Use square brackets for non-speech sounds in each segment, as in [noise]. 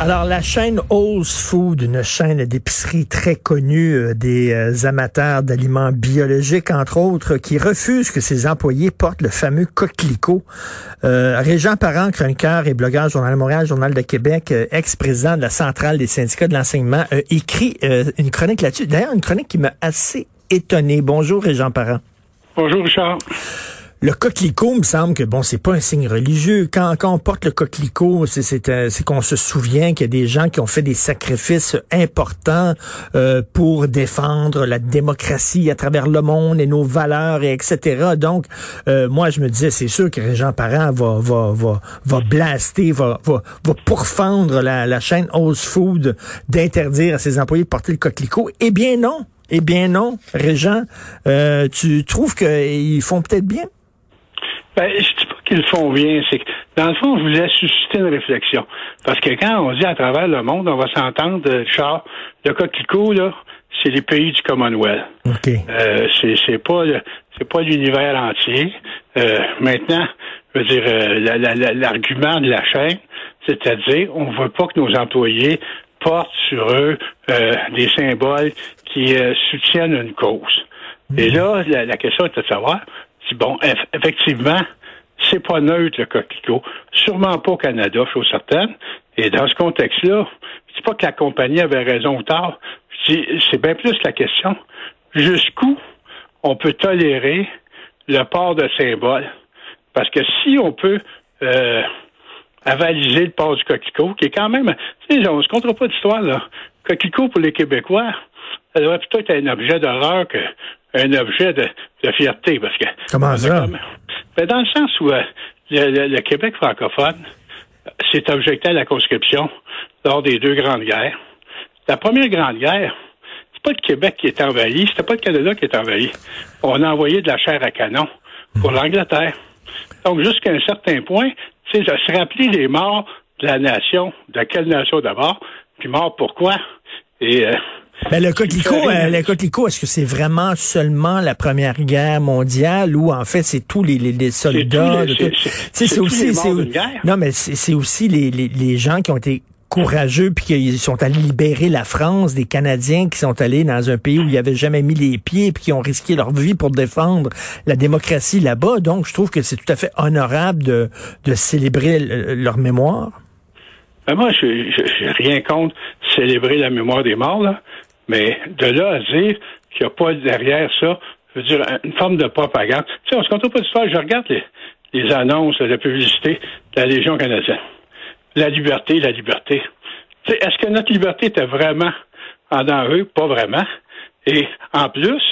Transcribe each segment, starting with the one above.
Alors, la chaîne Old Food, une chaîne d'épicerie très connue euh, des euh, amateurs d'aliments biologiques, entre autres, qui refuse que ses employés portent le fameux coquelicot. Euh, Régent Parent, chroniqueur et blogueur Journal de Montréal, Journal de Québec, euh, ex-président de la centrale des syndicats de l'enseignement, écrit une chronique là-dessus. D'ailleurs, une chronique qui m'a assez étonné. Bonjour, Régent Parent. Bonjour, Richard. Le coquelicot, me semble que bon, c'est pas un signe religieux. Quand, quand on porte le coquelicot, c'est euh, qu'on se souvient qu'il y a des gens qui ont fait des sacrifices importants euh, pour défendre la démocratie à travers le monde et nos valeurs et etc. Donc, euh, moi, je me disais, c'est sûr que Régent Parent va va va va blaster, va va va pourfendre la, la chaîne Old Food d'interdire à ses employés de porter le coquelicot. Eh bien non. Eh bien non, Régent, tu trouves qu'ils font peut-être bien? Ben, je dis pas qu'ils le font bien, c'est que dans le fond, je voulais susciter une réflexion. Parce que quand on dit à travers le monde, on va s'entendre, Richard, le coquelicot, là, c'est les pays du Commonwealth. OK. Euh, c'est, c'est pas le- c'est pas l'univers entier. Euh, maintenant, je veux dire, euh, la- la- la- l'argument de la chaîne, c'est-à-dire, on veut pas que nos employés portent sur eux euh, des symboles qui euh, soutiennent une cause. Et là, la, la question est de savoir bon, eff- effectivement, c'est pas neutre le coquelicot. Sûrement pas au Canada, chose certaine. Et dans ce contexte-là, je dis pas que la compagnie avait raison ou dis, c'est bien plus la question jusqu'où on peut tolérer le port de symboles. Parce que si on peut euh, avaliser le port du coquelicot, qui est quand même, tu sais, on se comptera pas d'histoire, là. Coquelicot pour les Québécois, ça devrait plutôt être un objet d'horreur qu'un objet de, de fierté, parce que Comment ça? ben, dans le sens où euh, le, le- le Québec francophone s'est objecté à la conscription lors des deux grandes guerres. La première grande guerre, c'est pas le Québec qui est envahi, c'était pas le Canada qui est envahi. On a envoyé de la chair à canon pour l'Angleterre. Donc, jusqu'à un certain point, tu sais, de se rappeler les morts de la nation, de quelle nation d'abord, puis morts pourquoi? Et euh, Ben, le coquelicot, euh, le coquelicot, est-ce que c'est vraiment seulement la Première Guerre mondiale ou en fait c'est tous les, les, les soldats? c'est- aussi, non mais c'est aussi les, les, les gens qui ont été courageux puis qui sont allés libérer la France, des Canadiens qui sont allés dans un pays où ils n'avaient jamais mis les pieds puis qui ont risqué leur vie pour défendre la démocratie là-bas. Donc, je trouve que c'est tout à fait honorable de, de célébrer leur mémoire. Ben moi, je n'ai rien contre célébrer la mémoire des morts, là, mais de là à dire qu'il n'y a pas derrière ça, je veux dire, une forme de propagande. Tu sais, on se compte pas d'histoire. Je regarde les, annonces, la publicité de la Légion canadienne. La liberté, la liberté. Tu sais, est-ce que notre liberté était vraiment en danger? Pas vraiment. Et en plus,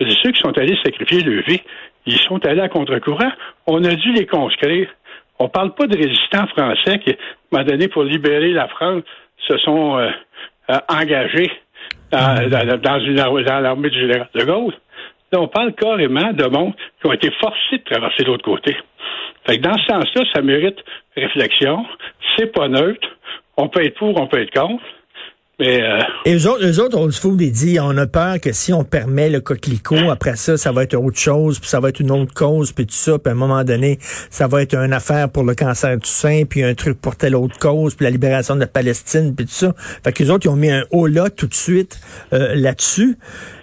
ceux qui sont allés sacrifier leur vie, ils sont allés à contre-courant. On a dû les conscrire. On parle pas de résistants français qui, à un moment donné, pour libérer la France, se sont euh, euh, engagés dans, dans- dans l'armée du général de Gaulle. Là, on parle carrément de monde qui ont été forcés de traverser l'autre côté. Fait que dans ce sens-là, ça mérite réflexion. C'est pas neutre. On peut être pour, on peut être contre. Euh, Et eux autres, eux autres, Old Food, ils disent, on a peur que si on permet le coquelicot, après ça, ça va être autre chose, puis ça va être une autre cause, puis tout ça, puis à un moment donné, ça va être une affaire pour le cancer du sein, puis un truc pour telle autre cause, puis la libération de la Palestine, puis tout ça. Fait que les autres, ils ont mis un haut là tout de suite euh, là-dessus.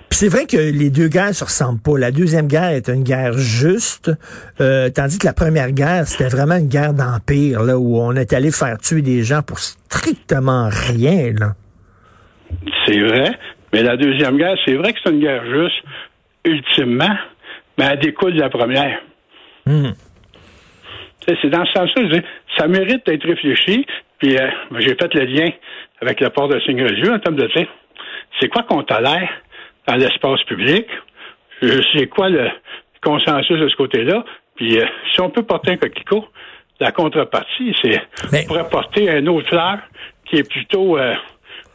Puis c'est vrai que les deux guerres se ressemblent pas. La deuxième guerre est une guerre juste, euh, tandis que la première guerre, c'était vraiment une guerre d'empire, là, où on est allé faire tuer des gens pour strictement rien, là. C'est vrai. Mais la Deuxième Guerre, c'est vrai que c'est une guerre juste, ultimement, mais elle découle de la première. Hmm. C'est dans ce sens-là, je dis, ça mérite d'être réfléchi. Puis euh, j'ai fait le lien avec le port de signe religieux en termes de dire. c'est quoi qu'on tolère dans l'espace public? Euh, C'est quoi le consensus de ce côté-là? Puis, euh, si on peut porter un coquelicot, la contrepartie, c'est Mais- pourrait porter un autre fleur qui est plutôt euh,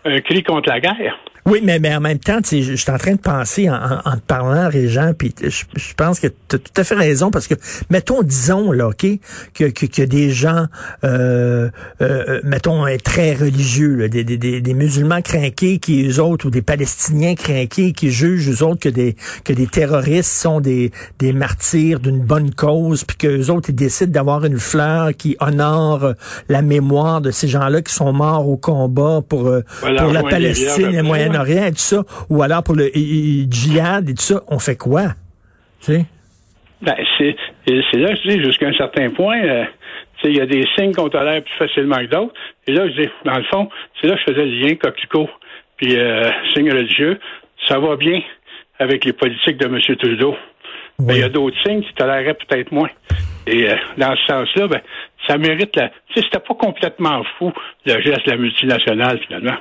un cri contre la guerre. Oui, mais, mais en même temps, je, je suis en train de penser en, en, en te parlant, Régent, puis je, je pense que tu as tout à fait raison, parce que, mettons, disons, là, OK, que, que, que des gens, euh, euh, mettons, euh, très religieux, là, des, des, des, des musulmans craqués qui, eux autres, ou des Palestiniens craqués qui jugent, eux autres, que des, que des terroristes sont des, des martyrs d'une bonne cause, puis qu'eux autres, ils décident d'avoir une fleur qui honore euh, la mémoire de ces gens-là qui sont morts au combat pour, euh, Voilà, pour la Palestine, le après, Moyen-Orient et tout ça, ou alors pour le djihad et tout ça, on fait quoi? Ben, c'est là que je dis, jusqu'à un certain point, euh, il y a des signes qu'on tolère plus facilement que d'autres. Et là, je dis, dans le fond, c'est là que je faisais le lien coquelicot puis euh, signe religieux. Ça va bien avec les politiques de M. Trudeau. Mais il y a d'autres signes qui toléreraient peut-être moins. Et euh, dans ce sens-là, ben, ça mérite la. Tu sais, c'était pas complètement fou le geste de la multinationale, finalement.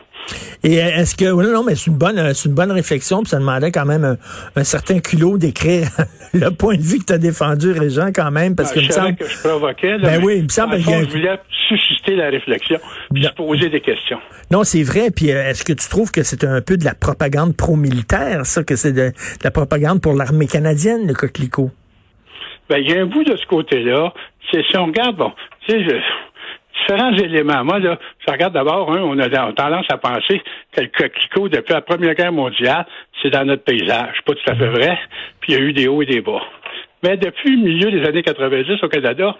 Et est-ce que oui, non, mais c'est une bonne, euh, c'est une bonne réflexion, puis ça demandait quand même un, un certain culot d'écrire [laughs] le point de vue que tu as défendu, Régent, quand même, parce Ah, que je me semble. que je provoquais. Là, Ben oui, il me semble un- je voulais susciter la réflexion, puis Non. se poser des questions. Non, c'est vrai. Puis euh, est-ce que tu trouves que c'est un peu de la propagande pro-militaire, ça, que c'est de, de la propagande pour l'armée canadienne, le coquelicot? Ben, il y a un bout de ce côté-là. C'est si on regarde, bon, tu sais, je- différents éléments. Moi, là, je regarde d'abord, hein, on a tendance à penser que le coquelicot, depuis la Première Guerre mondiale, c'est dans notre paysage. Pas tout à fait vrai. Puis il y a eu des hauts et des bas. Mais depuis le milieu des années 90 au Canada,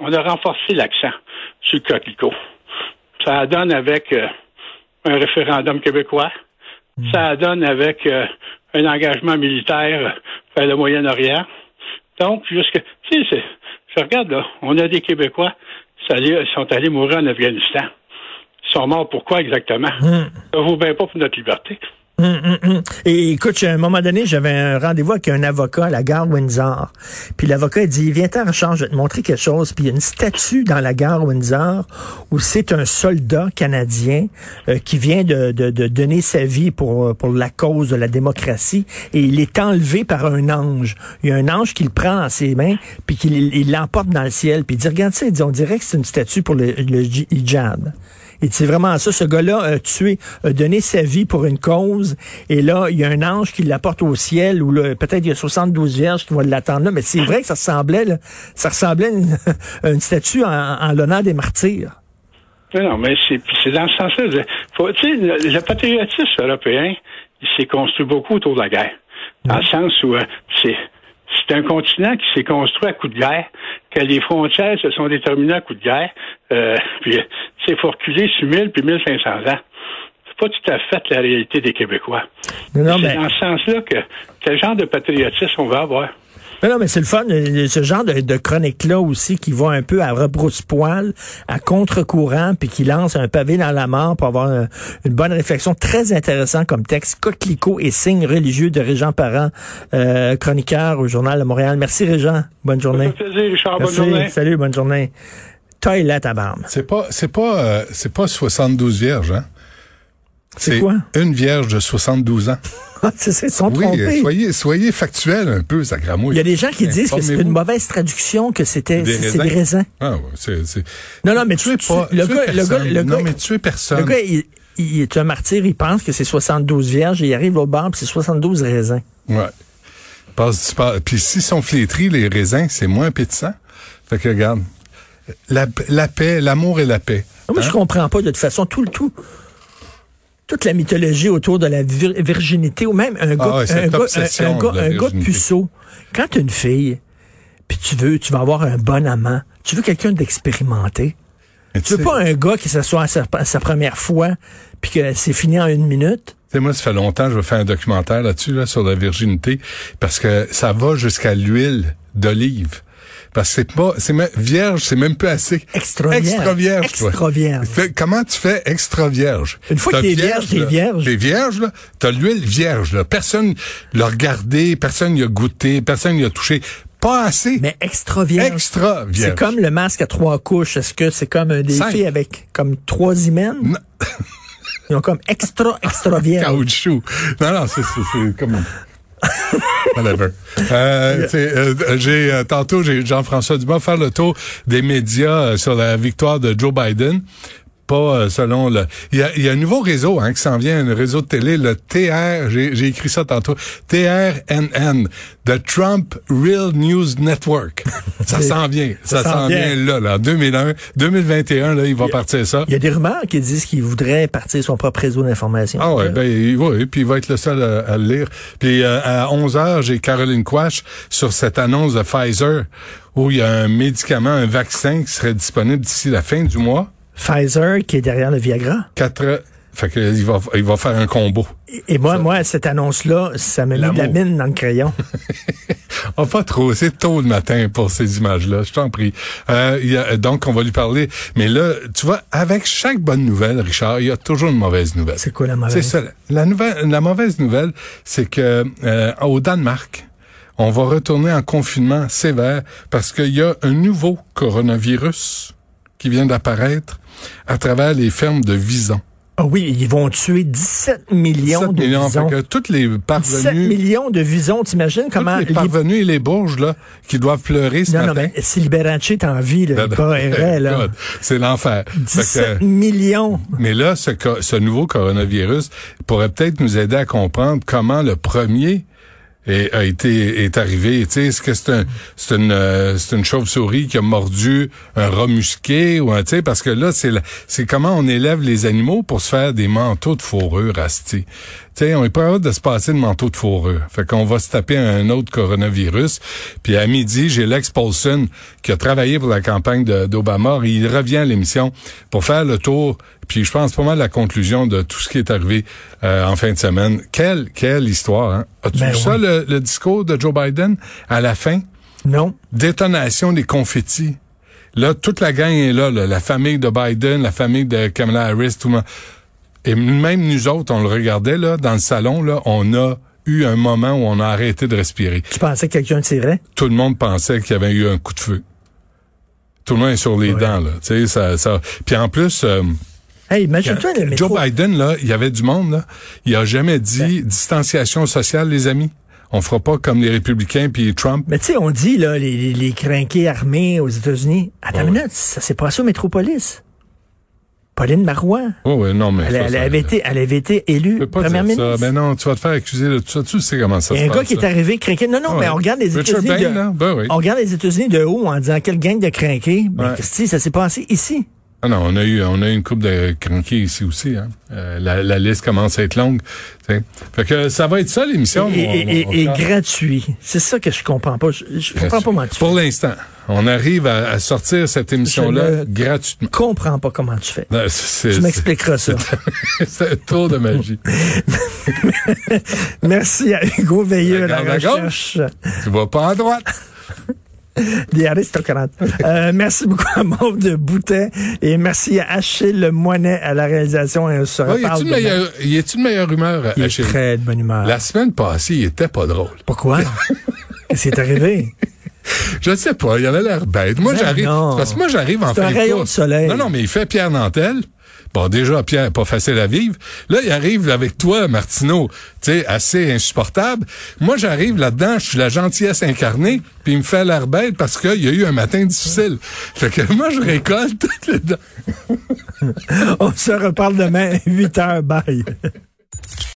on a renforcé l'accent sur le coquelicot. Ça donne avec euh, un référendum québécois. Ça donne avec euh, un engagement militaire vers le Moyen-Orient. Donc, jusque, tu sais, regarde là, on a des Québécois, ils sont allés mourir en Afghanistan. Ils sont morts pourquoi exactement? Ça vaut bien pas pour notre liberté. Hum, hum, hum. Et écoute, à un moment donné, j'avais un rendez-vous avec un avocat à la gare Windsor. Puis l'avocat dit, viens-t'en en charge, je vais te montrer quelque chose. Puis il y a une statue dans la gare Windsor où c'est un soldat canadien euh, qui vient de, donner sa vie pour, pour la cause de la démocratie. Et il est enlevé par un ange. Il y a un ange qui le prend dans ses mains, puis qu'il il l'emporte dans le ciel. Puis il dit, regarde ça, il dit, on dirait que c'est une statue pour le, le hijab. Et c'est vraiment ça. Ce gars-là a tué, a donné sa vie pour une cause. Et là, il y a un ange qui l'apporte au ciel, ou là, peut-être il y a 72 vierges qui vont l'attendre là. Mais c'est vrai que ça ressemblait, là, ça ressemblait à une, [laughs] une statue en, en l'honneur des martyrs. Non, non, mais c'est dans ce sens-là. Tu sais, le, le patriotisme européen, il s'est construit beaucoup autour de la guerre. Dans le sens où euh, c'est c'est un continent qui s'est construit à coup de guerre, que les frontières se sont déterminées à coup de guerre, euh, [laughs] puis c'est faut reculer sur 1000 puis 1500 ans. C'est pas tout à fait la réalité des Québécois. Non, non, c'est mais, dans ce sens-là que quel genre de patriotisme on va avoir. Non, non, mais c'est le fun, euh, ce genre de, de chronique-là aussi qui va un peu à rebrousse-poil, à contre-courant, puis qui lance un pavé dans la mort pour avoir une bonne réflexion. Très intéressant comme texte. Coquelicot et signes religieux de Régent Parent, euh, chroniqueur au Journal de Montréal. Merci Régent. Bonne Ça journée. fait plaisir, Richard. Bonne Merci. journée. Salut, bonne journée. Toilette à barbe. C'est pas, c'est pas, euh, c'est pas 72 vierges, hein? C'est quoi? Une vierge de 72 ans. [laughs] c'est ça, ils sont Oui, trompés. euh, soyez, soyez factuel un peu, ça gramouille. Il y a des gens qui disent que c'est une mauvaise traduction, que c'était Des c'est c'est des raisins. Ah, ouais, c'est, c'est... Non, non, mais tu, tu- pas, le, gars, le gars, personne. le gars, Non, mais tuez personne. le gars, il, il est un martyr, il pense que c'est 72 vierges, et il arrive au bar, puis c'est 72 raisins. Ouais. Tu Puis s'ils sont flétris, les raisins, c'est moins appétissant. Fait que regarde, la, la paix, l'amour et la paix. Moi, je Hein? comprends pas, de toute façon, tout le tout. Toute la mythologie autour de la vir- virginité, ou même un gars, Ah ouais, cette un gars, un, gars, un gars puceau. Quand tu une fille, puis tu veux, tu vas avoir un bon amant, tu veux quelqu'un d'expérimenté. Tu veux pas un gars qui s'assoit à sa, à sa première fois, puis que c'est fini en une minute. Tu sais, moi, ça fait longtemps je vais faire un documentaire là-dessus, là, sur la virginité, parce que ça va jusqu'à l'huile d'olive. Parce que c'est pas, c'est même, vierge, c'est même pas assez. Extra vierge. Extra vierge. Extra vierge. Fait- comment tu fais extra vierge? Une fois que t'es vierge, t'es vierge. T'es vierge, là. T'as l'huile vierge, là. Personne l'a regardé, personne y a goûté, personne y a touché. Pas assez. Mais extra vierge. extra vierge. C'est comme le masque à trois couches. Est-ce que c'est comme un filles avec comme trois hymens? Non. Ils ont comme extra, extra vierge. [laughs] Caoutchouc. Non, non, c'est comme... [laughs] Whatever. Euh, euh, j'ai euh, tantôt j'ai Jean-François Dumas faire le tour des médias euh, sur la victoire de Joe Biden. Pas euh, selon le. Il y a, il y a un nouveau réseau hein, qui s'en vient, un réseau de télé, le TR. J'ai, j'ai écrit ça tantôt. TRNN, The Trump Real News Network. Ça [laughs] s'en vient. ça Ça, s'en vient. vient là, là. En 2001, 2021, là, il va partir ça. Il y a des rumeurs qui disent qu'il voudrait partir son propre réseau d'information. Ah ouais, ben ouais, puis il va être le seul à, à le lire. Puis euh, à 11 heures, j'ai Caroline Quash sur cette annonce de Pfizer où il y a un médicament, un vaccin qui serait disponible d'ici la fin du mois. Pfizer qui est derrière le Viagra? Quatre, fait que il va, il va faire un combo. Et, et moi, moi, cette annonce-là, ça m'a mis de la mine dans le crayon. Oh, [laughs] pas trop, c'est tôt le matin pour ces images-là, je t'en prie. Euh, il y a- donc, on va lui parler. Mais là, tu vois, avec chaque bonne nouvelle, Richard, il y a toujours une mauvaise nouvelle. C'est quoi la mauvaise? C'est ça. La nouvelle, la mauvaise nouvelle, c'est que euh, au Danemark, on va retourner en confinement sévère parce qu'il y a un nouveau coronavirus qui vient d'apparaître à travers les fermes de visons. Ah oui, ils vont tuer 17 millions 7 de millions. visons. Fait que toutes les 17 parvenus, millions de visons, t'imagines comment... les les- parvenus et les bourges là, qui doivent pleurer ce Non, non, mais si Liberace est en vie, là, [laughs] là. C'est l'enfer. Fait que, 17 millions. Mais là, ce, ce nouveau coronavirus pourrait peut-être nous aider à comprendre comment le premier est, a été est arrivé. Tu sais, est-ce que c'est un c'est une euh, c'est une chauve-souris qui a mordu un rat musqué ou un tu sais parce que là c'est c'est comment on élève les animaux pour se faire des manteaux de fourrure asti. Sais, on est pas hâte de se passer de manteau de fourrure. Fait qu'on va se taper un autre coronavirus. Puis à midi, j'ai Lex Paulson qui a travaillé pour la campagne d'Obama. Il revient à l'émission pour faire le tour. Puis je pense pas mal la conclusion de tout ce qui est arrivé euh, en fin de semaine. Quelle quelle histoire. Hein? As-tu Ben vu ça le, le discours de Joe Biden à la fin? Non. Détonation des confettis. Là, toute la gang est là, là. la famille de Biden, la famille de Kamala Harris, tout le monde. Et même nous autres, on le regardait là dans le salon, là, on a eu un moment où on a arrêté de respirer. Tu pensais que quelqu'un tirait? Tout le monde pensait qu'il y avait eu un coup de feu. Tout le monde est sur les Ouais. dents là. Tu sais, ça, ça. Puis en plus, euh, Hey, imagine-toi le métro. Joe Biden là, il y avait du monde là. Il a jamais dit distanciation sociale, les amis. On fera pas comme les républicains puis Trump. Mais tu sais, on dit, là, les, les, les crinqués armés aux États-Unis. Attends Ouais, une ouais. minute, ça s'est passé au Métropolis. Pauline Marois. Oh, ouais, non mais Elle, ça, elle ça- avait été, elle avait été élue première ministre. Ben non, tu vas te faire accuser de tout ça. Tu sais comment ça Il y se a un gars passe, qui est arrivé crinqué. Non, non, mais on regarde les États-Unis? Ben oui. on regarde les États-Unis de haut en disant quelle gang de crinqués. Ben, Ouais. Christy, ça s'est passé ici. Ah non, on a eu, on a eu une coupe de crankiers ici aussi. Hein. Euh, la, la liste commence à être longue. tu sais. Fait que ça va être ça l'émission. Et, et- mon- et- mon et cher. gratuit. C'est ça que je comprends pas. Je, je comprends pas comment tu Pour l'instant, on arrive à, à sortir cette émission-là Je ne- gratuitement. Je comprends pas comment tu fais. Non, Tu m'expliqueras ça. [laughs] C'est un tour de magie. [laughs] Merci à Hugo Veilleux la à recherche tu vas pas à droite. [laughs] [laughs] des aristocrates. Euh, merci beaucoup à Maude de Boutet et merci à Achille Moinet à la réalisation. Et on se y reparle demain. meilleure, y a-tu de meilleure humeur, Il est Achille? très de bonne humeur. La semaine passée, il était pas drôle. Pourquoi? [laughs] Qu'est-ce qui est arrivé? Je ne sais pas, il avait l'air bête. Moi, Ben j'arrive. Parce que moi, j'arrive en fin de soleil. Non, non, mais il fait Pierre Nantel. Bon, déjà, Pierre, pas facile à vivre. Là, il arrive avec toi, Martineau, tu sais, assez insupportable. Moi, j'arrive là-dedans, je suis la gentillesse incarnée, puis il me fait l'air bête parce qu'il y a eu un matin difficile. Fait que moi, je récolte [laughs] tout le temps. On se reparle demain, 8 heures. Bye.